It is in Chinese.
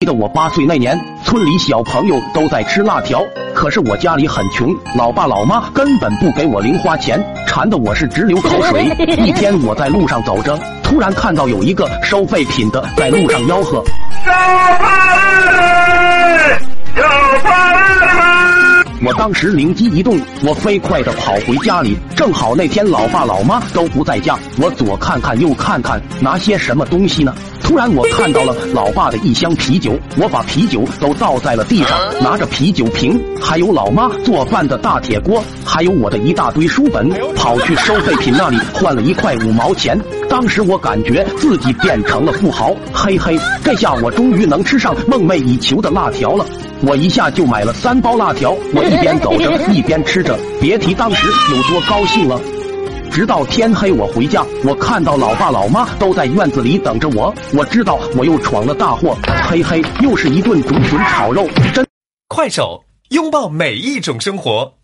记得我八岁那年，村里小朋友都在吃辣条，可是我家里很穷，老爸老妈根本不给我零花钱，馋得我是直流口水。一天我在路上走着，突然看到有一个收废品的在路上吆喝：“小贩，小贩！”我当时灵机一动，我飞快的跑回家里，正好那天老爸老妈都不在家，我左看看右看看，拿些什么东西呢？突然，我看到了老爸的一箱啤酒，我把啤酒都倒在了地上，拿着啤酒瓶，还有老妈做饭的大铁锅，还有我的一大堆书本，跑去收废品那里换了一块五毛钱。当时我感觉自己变成了富豪，嘿嘿，这下我终于能吃上梦寐以求的辣条了。我一下就买了三包辣条，我一边走着一边吃着，别提当时有多高兴了。直到天黑，我回家，我看到老爸老妈都在院子里等着我，我知道我又闯了大祸，嘿嘿，又是一顿竹笋炒肉，真。快手，拥抱每一种生活。